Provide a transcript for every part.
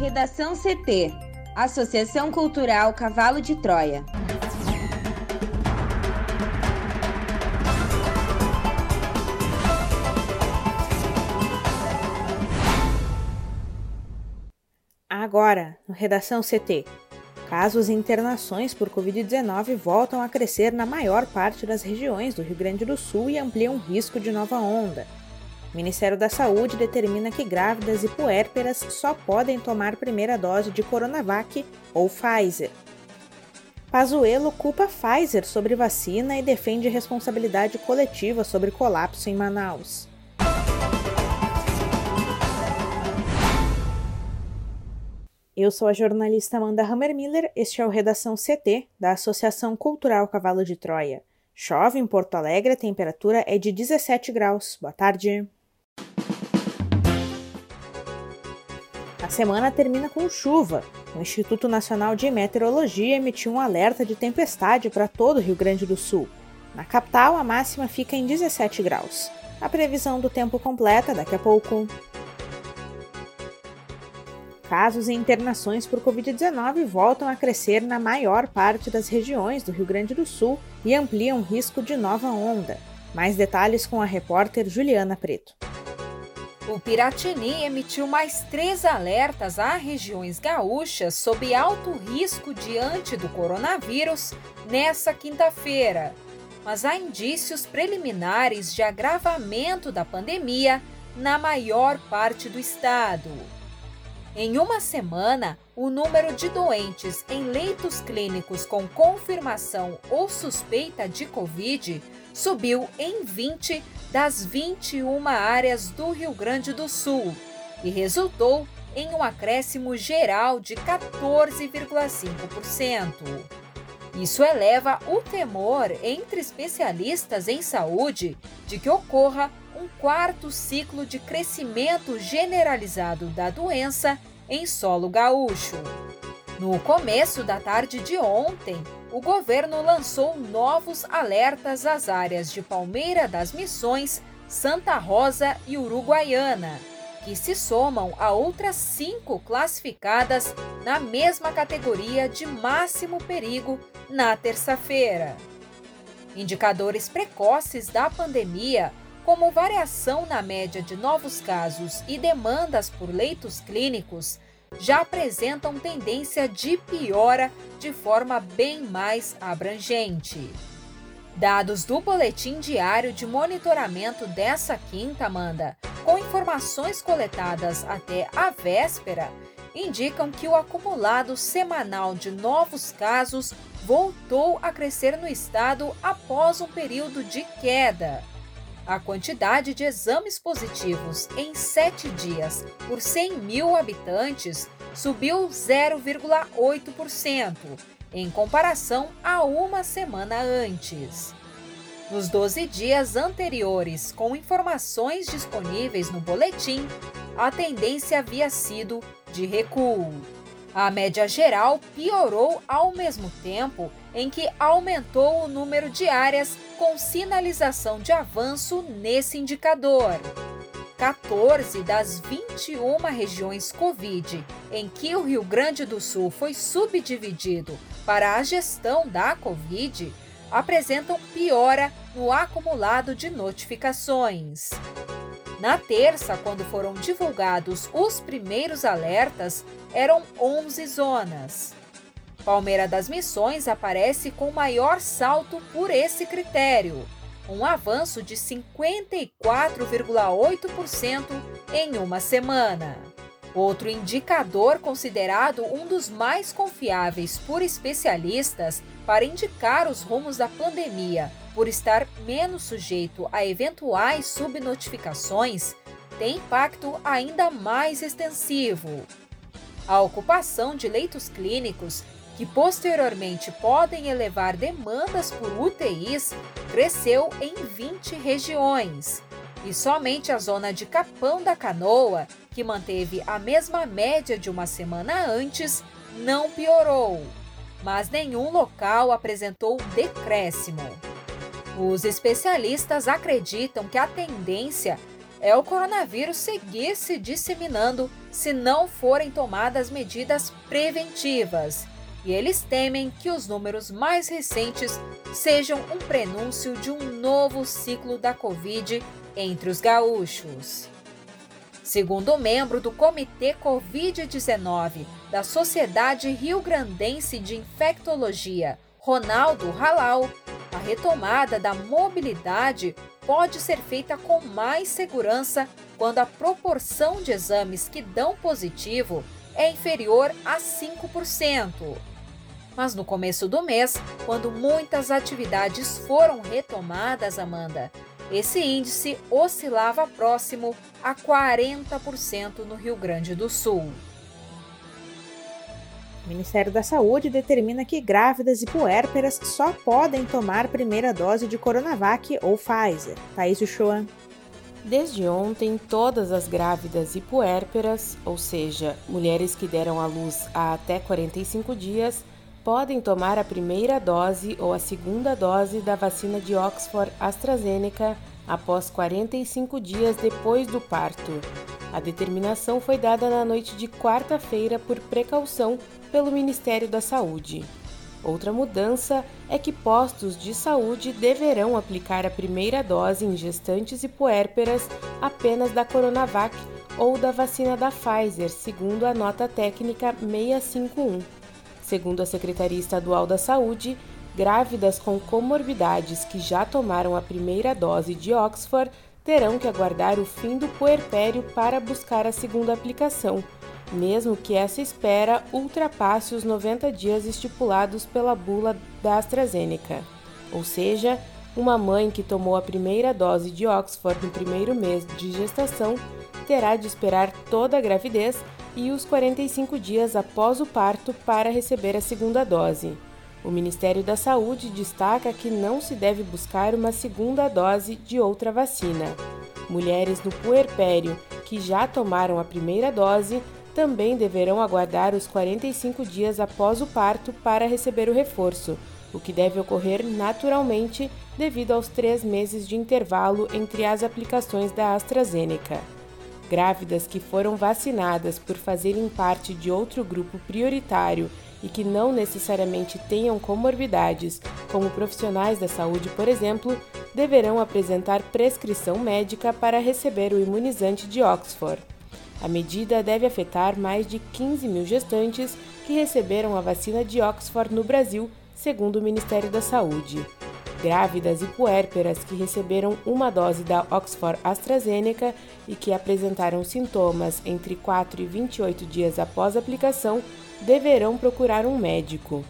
Redação CT Associação Cultural Cavalo de Troia. Agora, no Redação CT. Casos e internações por Covid-19 voltam a crescer na maior parte das regiões do Rio Grande do Sul e ampliam o risco de nova onda. O Ministério da Saúde determina que grávidas e puérperas só podem tomar primeira dose de Coronavac ou Pfizer. Pazuello culpa Pfizer sobre vacina e defende responsabilidade coletiva sobre colapso em Manaus. Eu sou a jornalista Amanda Hammermiller, este é o Redação CT, da Associação Cultural Cavalo de Troia. Chove em Porto Alegre, a temperatura é de 17 graus. Boa tarde. Semana termina com chuva. O Instituto Nacional de Meteorologia emitiu um alerta de tempestade para todo o Rio Grande do Sul. Na capital, a máxima fica em 17 graus. A previsão do tempo completa daqui a pouco. Casos e internações por Covid-19 voltam a crescer na maior parte das regiões do Rio Grande do Sul e ampliam o risco de nova onda. Mais detalhes com a repórter Juliana Preto. O Piratini emitiu mais três alertas a regiões gaúchas sob alto risco diante do coronavírus nessa quinta-feira. Mas há indícios preliminares de agravamento da pandemia na maior parte do estado. Em uma semana, o número de doentes em leitos clínicos com confirmação ou suspeita de Covid subiu em 20 das 21 áreas do Rio Grande do Sul e resultou em um acréscimo geral de 14,5%. Isso eleva o temor entre especialistas em saúde de que ocorra um quarto ciclo de crescimento generalizado da doença em solo gaúcho. No começo da tarde de ontem, o governo lançou novos alertas às áreas de Palmeira das Missões, Santa Rosa e Uruguaiana, que se somam a outras cinco classificadas na mesma categoria de máximo perigo na terça-feira. Indicadores precoces da pandemia como variação na média de novos casos e demandas por leitos clínicos, já apresentam tendência de piora de forma bem mais abrangente. Dados do Boletim Diário de Monitoramento dessa quinta, Amanda, com informações coletadas até a véspera, indicam que o acumulado semanal de novos casos voltou a crescer no estado após um período de queda. A quantidade de exames positivos em sete dias por 100 mil habitantes subiu 0,8%, em comparação a uma semana antes. Nos 12 dias anteriores, com informações disponíveis no boletim, a tendência havia sido de recuo. A média geral piorou ao mesmo tempo em que aumentou o número de áreas com sinalização de avanço nesse indicador. 14 das 21 regiões Covid em que o Rio Grande do Sul foi subdividido para a gestão da Covid apresentam piora no acumulado de notificações. Na terça, quando foram divulgados os primeiros alertas, eram 11 zonas. Palmeira das Missões aparece com maior salto por esse critério, um avanço de 54,8% em uma semana. Outro indicador considerado um dos mais confiáveis por especialistas para indicar os rumos da pandemia, por estar menos sujeito a eventuais subnotificações, tem impacto ainda mais extensivo. A ocupação de leitos clínicos que posteriormente podem elevar demandas por UTIs, cresceu em 20 regiões. E somente a zona de Capão da Canoa, que manteve a mesma média de uma semana antes, não piorou. Mas nenhum local apresentou decréscimo. Os especialistas acreditam que a tendência é o coronavírus seguir se disseminando se não forem tomadas medidas preventivas. E eles temem que os números mais recentes sejam um prenúncio de um novo ciclo da Covid entre os gaúchos. Segundo o membro do Comitê Covid-19 da Sociedade Rio Grandense de Infectologia, Ronaldo Halal, a retomada da mobilidade pode ser feita com mais segurança quando a proporção de exames que dão positivo é inferior a 5%. Mas no começo do mês, quando muitas atividades foram retomadas, Amanda, esse índice oscilava próximo a 40% no Rio Grande do Sul. O Ministério da Saúde determina que grávidas e puérperas só podem tomar primeira dose de Coronavac ou Pfizer. Thaís Uchoa. Desde ontem, todas as grávidas e puérperas, ou seja, mulheres que deram à luz há até 45 dias, podem tomar a primeira dose ou a segunda dose da vacina de Oxford AstraZeneca após 45 dias depois do parto. A determinação foi dada na noite de quarta-feira por precaução pelo Ministério da Saúde. Outra mudança é que postos de saúde deverão aplicar a primeira dose em gestantes e puérperas apenas da Coronavac ou da vacina da Pfizer, segundo a nota técnica 651. Segundo a Secretaria Estadual da Saúde, grávidas com comorbidades que já tomaram a primeira dose de Oxford terão que aguardar o fim do puerpério para buscar a segunda aplicação, mesmo que essa espera ultrapasse os 90 dias estipulados pela bula da AstraZeneca. Ou seja, uma mãe que tomou a primeira dose de Oxford no primeiro mês de gestação terá de esperar toda a gravidez e os 45 dias após o parto para receber a segunda dose. O Ministério da Saúde destaca que não se deve buscar uma segunda dose de outra vacina. Mulheres no puerpério que já tomaram a primeira dose também deverão aguardar os 45 dias após o parto para receber o reforço, o que deve ocorrer naturalmente devido aos três meses de intervalo entre as aplicações da AstraZeneca. Grávidas que foram vacinadas por fazerem parte de outro grupo prioritário e que não necessariamente tenham comorbidades, como profissionais da saúde, por exemplo, deverão apresentar prescrição médica para receber o imunizante de Oxford. A medida deve afetar mais de 15 mil gestantes que receberam a vacina de Oxford no Brasil, segundo o Ministério da Saúde grávidas e puérperas que receberam uma dose da Oxford AstraZeneca e que apresentaram sintomas entre 4 e 28 dias após a aplicação deverão procurar um médico.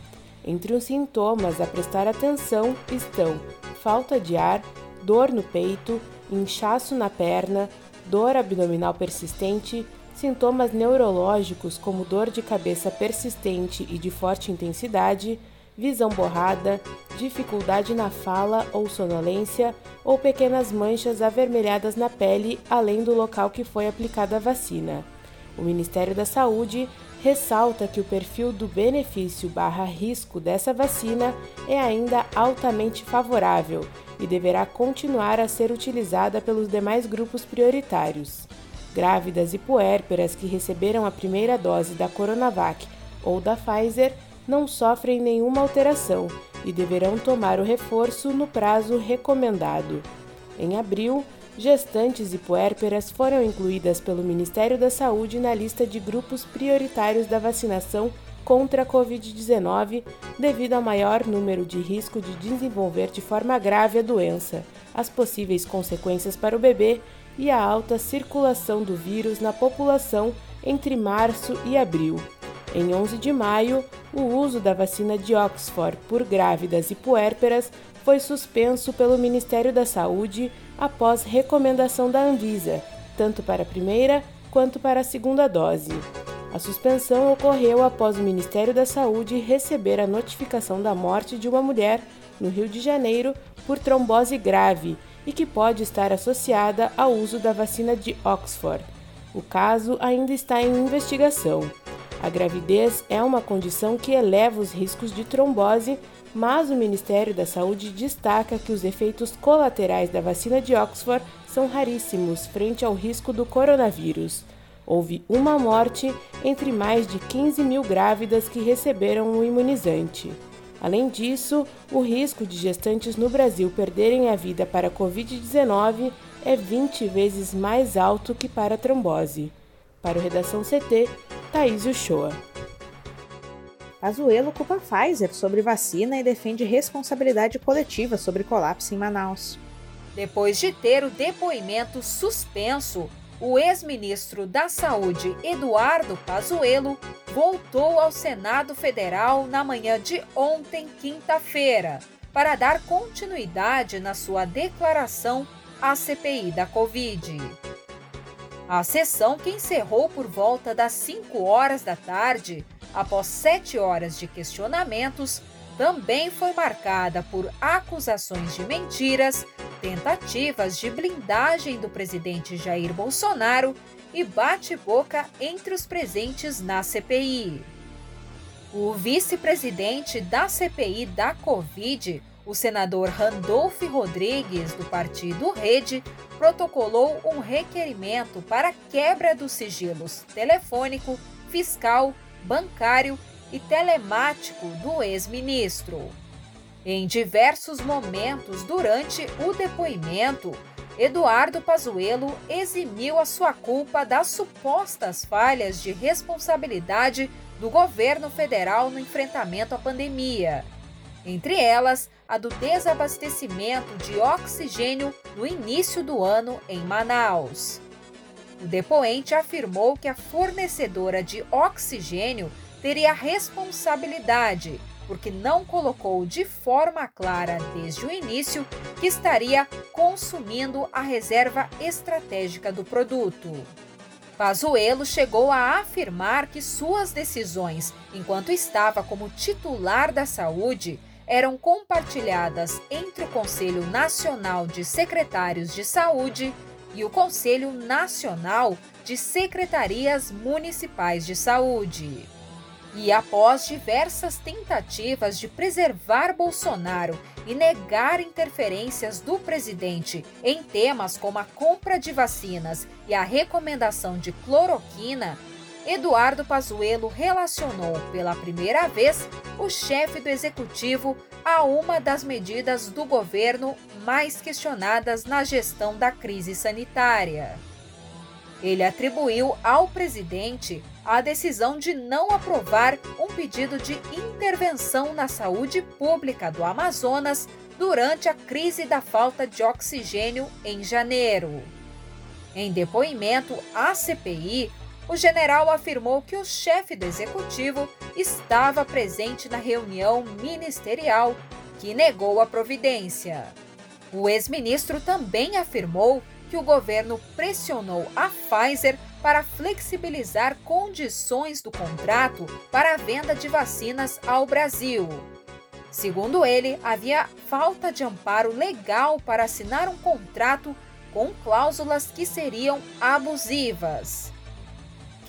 Entre os sintomas a prestar atenção estão falta de ar, dor no peito, inchaço na perna, dor abdominal persistente, sintomas neurológicos como dor de cabeça persistente e de forte intensidade, visão borrada, dificuldade na fala ou sonolência, ou pequenas manchas avermelhadas na pele, além do local que foi aplicada a vacina. O Ministério da Saúde ressalta que o perfil do benefício barra risco dessa vacina é ainda altamente favorável e deverá continuar a ser utilizada pelos demais grupos prioritários. Grávidas e puérperas que receberam a primeira dose da Coronavac ou da Pfizer não sofrem nenhuma alteração e deverão tomar o reforço no prazo recomendado. Em abril, gestantes e puérperas foram incluídas pelo Ministério da Saúde na lista de grupos prioritários da vacinação contra a Covid-19 devido ao maior número de risco de desenvolver de forma grave a doença, as possíveis consequências para o bebê e a alta circulação do vírus na população entre março e abril. Em 11 de maio, o uso da vacina de Oxford por grávidas e puérperas foi suspenso pelo Ministério da Saúde após recomendação da Anvisa, tanto para a primeira quanto para a segunda dose. A suspensão ocorreu após o Ministério da Saúde receber a notificação da morte de uma mulher no Rio de Janeiro por trombose grave e que pode estar associada ao uso da vacina de Oxford. O caso ainda está em investigação. A gravidez é uma condição que eleva os riscos de trombose, mas o Ministério da Saúde destaca que os efeitos colaterais da vacina de Oxford são raríssimos frente ao risco do coronavírus. Houve uma morte entre mais de 15 mil grávidas que receberam o imunizante. Além disso, o risco de gestantes no Brasil perderem a vida para a Covid-19 é 20 vezes mais alto que para a trombose. Para o Redação CT, Thaís Uchoa. Pazuello culpa Pfizer sobre vacina e defende responsabilidade coletiva sobre colapso em Manaus. Depois de ter o depoimento suspenso, o ex-ministro da Saúde, Eduardo Pazuello, voltou ao Senado Federal na manhã de ontem, quinta-feira, para dar continuidade na sua declaração à CPI da Covid. A sessão, que encerrou por volta das 5 horas da tarde, após sete horas de questionamentos, também foi marcada por acusações de mentiras, tentativas de blindagem do presidente Jair Bolsonaro e bate-boca entre os presentes na CPI. O vice-presidente da CPI da Covid, o senador Randolph Rodrigues, do partido Rede, protocolou um requerimento para quebra dos sigilos telefônico, fiscal bancário e telemático do ex-ministro. Em diversos momentos durante o depoimento, Eduardo Pazuello eximiu a sua culpa das supostas falhas de responsabilidade do governo federal no enfrentamento à pandemia. Entre elas, a do desabastecimento de oxigênio no início do ano em Manaus. O depoente afirmou que a fornecedora de oxigênio teria responsabilidade, porque não colocou de forma clara desde o início que estaria consumindo a reserva estratégica do produto. Pazuello chegou a afirmar que suas decisões, enquanto estava como titular da saúde, eram compartilhadas entre o Conselho Nacional de Secretários de Saúde e o Conselho Nacional de Secretarias Municipais de Saúde. E após diversas tentativas de preservar Bolsonaro e negar interferências do presidente em temas como a compra de vacinas e a recomendação de cloroquina, Eduardo Pazuello relacionou pela primeira vez o chefe do executivo a uma das medidas do governo mais questionadas na gestão da crise sanitária. Ele atribuiu ao presidente a decisão de não aprovar um pedido de intervenção na saúde pública do Amazonas durante a crise da falta de oxigênio em janeiro. Em depoimento à CPI, o general afirmou que o chefe do executivo estava presente na reunião ministerial que negou a providência. O ex-ministro também afirmou que o governo pressionou a Pfizer para flexibilizar condições do contrato para a venda de vacinas ao Brasil. Segundo ele, havia falta de amparo legal para assinar um contrato com cláusulas que seriam abusivas.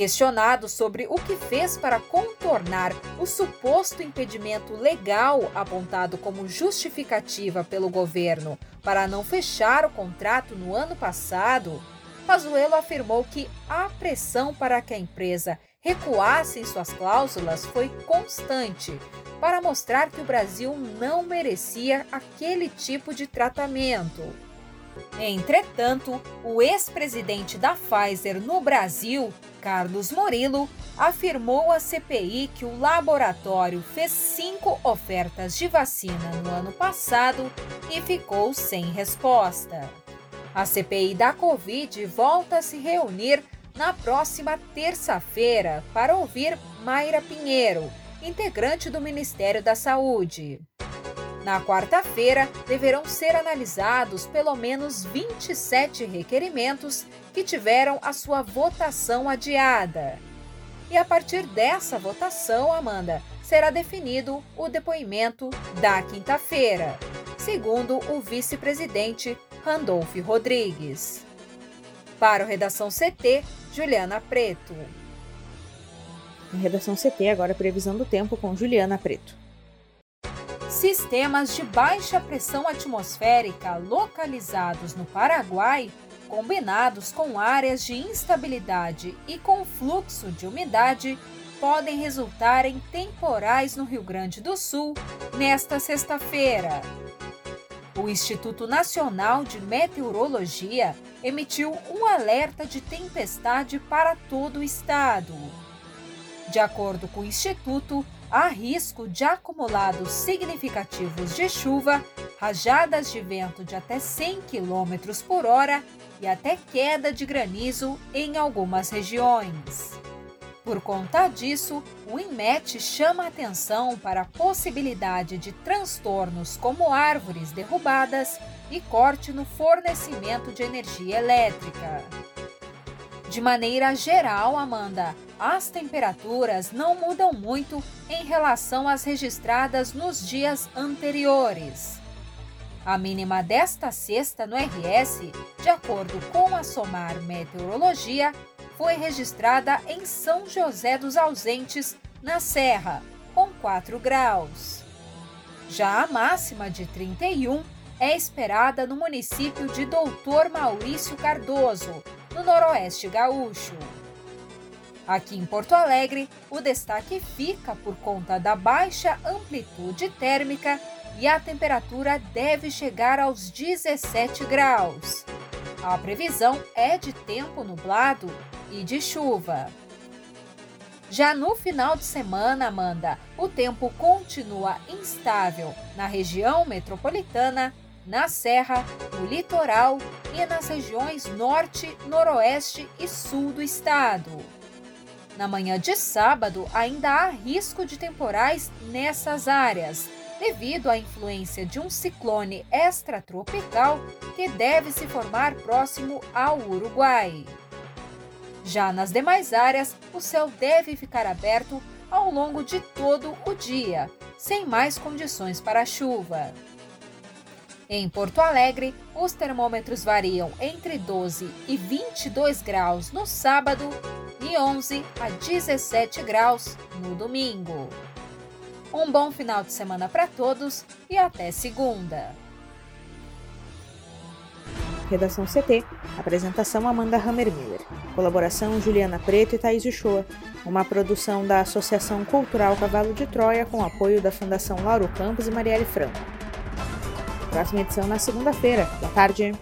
Questionado sobre o que fez para contornar o suposto impedimento legal apontado como justificativa pelo governo para não fechar o contrato no ano passado, Pazuello afirmou que a pressão para que a empresa recuasse em suas cláusulas foi constante, para mostrar que o Brasil não merecia aquele tipo de tratamento. Entretanto, o ex-presidente da Pfizer no Brasil, Carlos Murilo, afirmou à CPI que o laboratório fez cinco ofertas de vacina no ano passado e ficou sem resposta. A CPI da Covid volta a se reunir na próxima terça-feira para ouvir Mayra Pinheiro, integrante do Ministério da Saúde. Na quarta-feira, deverão ser analisados pelo menos 27 requerimentos que tiveram a sua votação adiada. E a partir dessa votação, Amanda, será definido o depoimento da quinta-feira, segundo o vice-presidente Randolph Rodrigues. Para o Redação CT, Juliana Preto. Redação CT, agora previsão do tempo com Juliana Preto. Sistemas de baixa pressão atmosférica localizados no Paraguai, combinados com áreas de instabilidade e com fluxo de umidade, podem resultar em temporais no Rio Grande do Sul nesta sexta-feira. O Instituto Nacional de Meteorologia emitiu um alerta de tempestade para todo o estado. De acordo com o Instituto, há risco de acumulados significativos de chuva, rajadas de vento de até 100 km por hora e até queda de granizo em algumas regiões. Por conta disso, o INMET chama atenção para a possibilidade de transtornos como árvores derrubadas e corte no fornecimento de energia elétrica. De maneira geral, Amanda, as temperaturas não mudam muito em relação às registradas nos dias anteriores. A mínima desta sexta no RS, de acordo com a SOMAR Meteorologia, foi registrada em São José dos Ausentes, na Serra, com 4 graus. Já a máxima de 31 é esperada no município de Doutor Maurício Cardoso, no Noroeste Gaúcho. Aqui em Porto Alegre, o destaque fica por conta da baixa amplitude térmica e a temperatura deve chegar aos 17 graus. A previsão é de tempo nublado e de chuva. Já no final de semana, Amanda, o tempo continua instável na região metropolitana, na Serra, no litoral e nas regiões norte, noroeste e sul do estado. Na manhã de sábado, ainda há risco de temporais nessas áreas, devido à influência de um ciclone extratropical que deve se formar próximo ao Uruguai. Já nas demais áreas, o céu deve ficar aberto ao longo de todo o dia, sem mais condições para chuva. Em Porto Alegre, os termômetros variam entre 12 e 22 graus no sábado e 11 a 17 graus no domingo. Um bom final de semana para todos e até segunda. Redação CT. Apresentação Amanda Hammermiller. Colaboração Juliana Preto e Thaís Uchoa. Uma produção da Associação Cultural Cavalo de Troia com apoio da Fundação Lauro Campos e Marielle Franco. Próxima edição na segunda-feira. Boa tarde.